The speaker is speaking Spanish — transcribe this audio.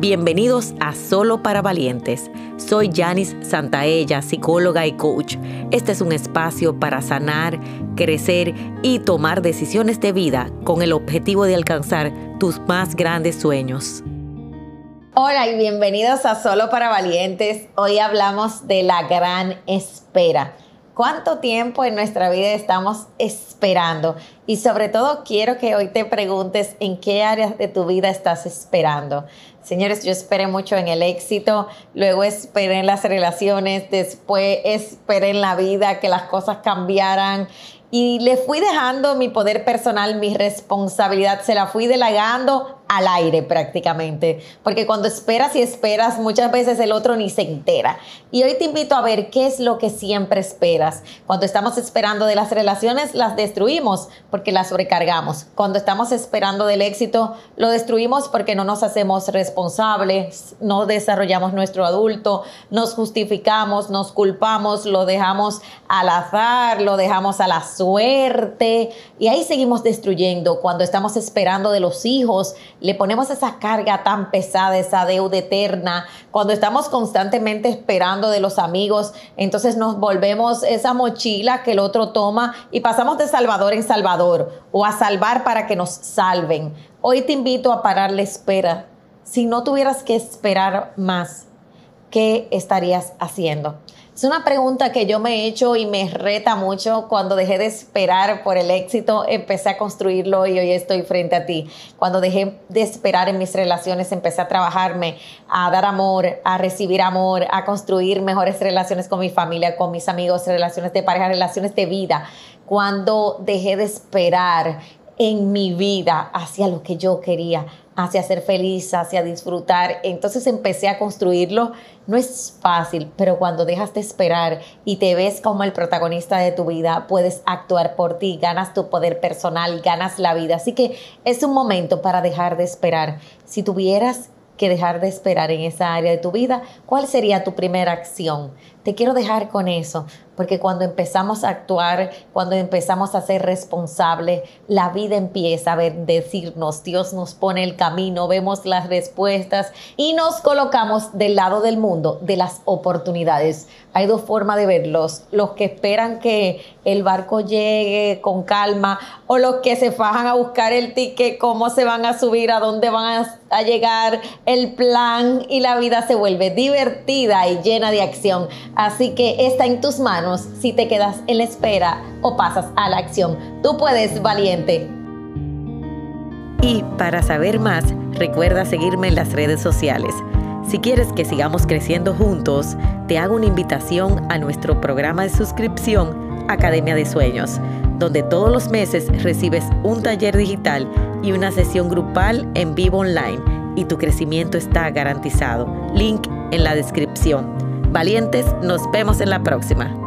Bienvenidos a Solo para Valientes. Soy Janice Santaella, psicóloga y coach. Este es un espacio para sanar, crecer y tomar decisiones de vida con el objetivo de alcanzar tus más grandes sueños. Hola y bienvenidos a Solo para Valientes. Hoy hablamos de la gran espera. ¿Cuánto tiempo en nuestra vida estamos esperando? Y sobre todo quiero que hoy te preguntes en qué áreas de tu vida estás esperando. Señores, yo esperé mucho en el éxito, luego esperé en las relaciones, después esperé en la vida que las cosas cambiaran y le fui dejando mi poder personal, mi responsabilidad, se la fui delegando al aire prácticamente, porque cuando esperas y esperas, muchas veces el otro ni se entera. Y hoy te invito a ver qué es lo que siempre esperas. Cuando estamos esperando de las relaciones, las destruimos porque las sobrecargamos. Cuando estamos esperando del éxito, lo destruimos porque no nos hacemos responsables, no desarrollamos nuestro adulto, nos justificamos, nos culpamos, lo dejamos al azar, lo dejamos a la suerte y ahí seguimos destruyendo. Cuando estamos esperando de los hijos, le ponemos esa carga tan pesada, esa deuda eterna, cuando estamos constantemente esperando de los amigos, entonces nos volvemos esa mochila que el otro toma y pasamos de salvador en salvador o a salvar para que nos salven. Hoy te invito a parar la espera. Si no tuvieras que esperar más, ¿qué estarías haciendo? Es una pregunta que yo me he hecho y me reta mucho. Cuando dejé de esperar por el éxito, empecé a construirlo y hoy estoy frente a ti. Cuando dejé de esperar en mis relaciones, empecé a trabajarme, a dar amor, a recibir amor, a construir mejores relaciones con mi familia, con mis amigos, relaciones de pareja, relaciones de vida. Cuando dejé de esperar en mi vida hacia lo que yo quería, hacia ser feliz, hacia disfrutar. Entonces empecé a construirlo. No es fácil, pero cuando dejas de esperar y te ves como el protagonista de tu vida, puedes actuar por ti, ganas tu poder personal, ganas la vida. Así que es un momento para dejar de esperar. Si tuvieras que dejar de esperar en esa área de tu vida, ¿cuál sería tu primera acción? Te quiero dejar con eso, porque cuando empezamos a actuar, cuando empezamos a ser responsables, la vida empieza a decirnos, Dios nos pone el camino, vemos las respuestas y nos colocamos del lado del mundo, de las oportunidades. Hay dos formas de verlos, los que esperan que el barco llegue con calma o los que se fajan a buscar el ticket, cómo se van a subir, a dónde van a, a llegar, el plan y la vida se vuelve divertida y llena de acción. Así que está en tus si te quedas en la espera o pasas a la acción. Tú puedes, valiente. Y para saber más, recuerda seguirme en las redes sociales. Si quieres que sigamos creciendo juntos, te hago una invitación a nuestro programa de suscripción Academia de Sueños, donde todos los meses recibes un taller digital y una sesión grupal en vivo online y tu crecimiento está garantizado. Link en la descripción. Valientes, nos vemos en la próxima.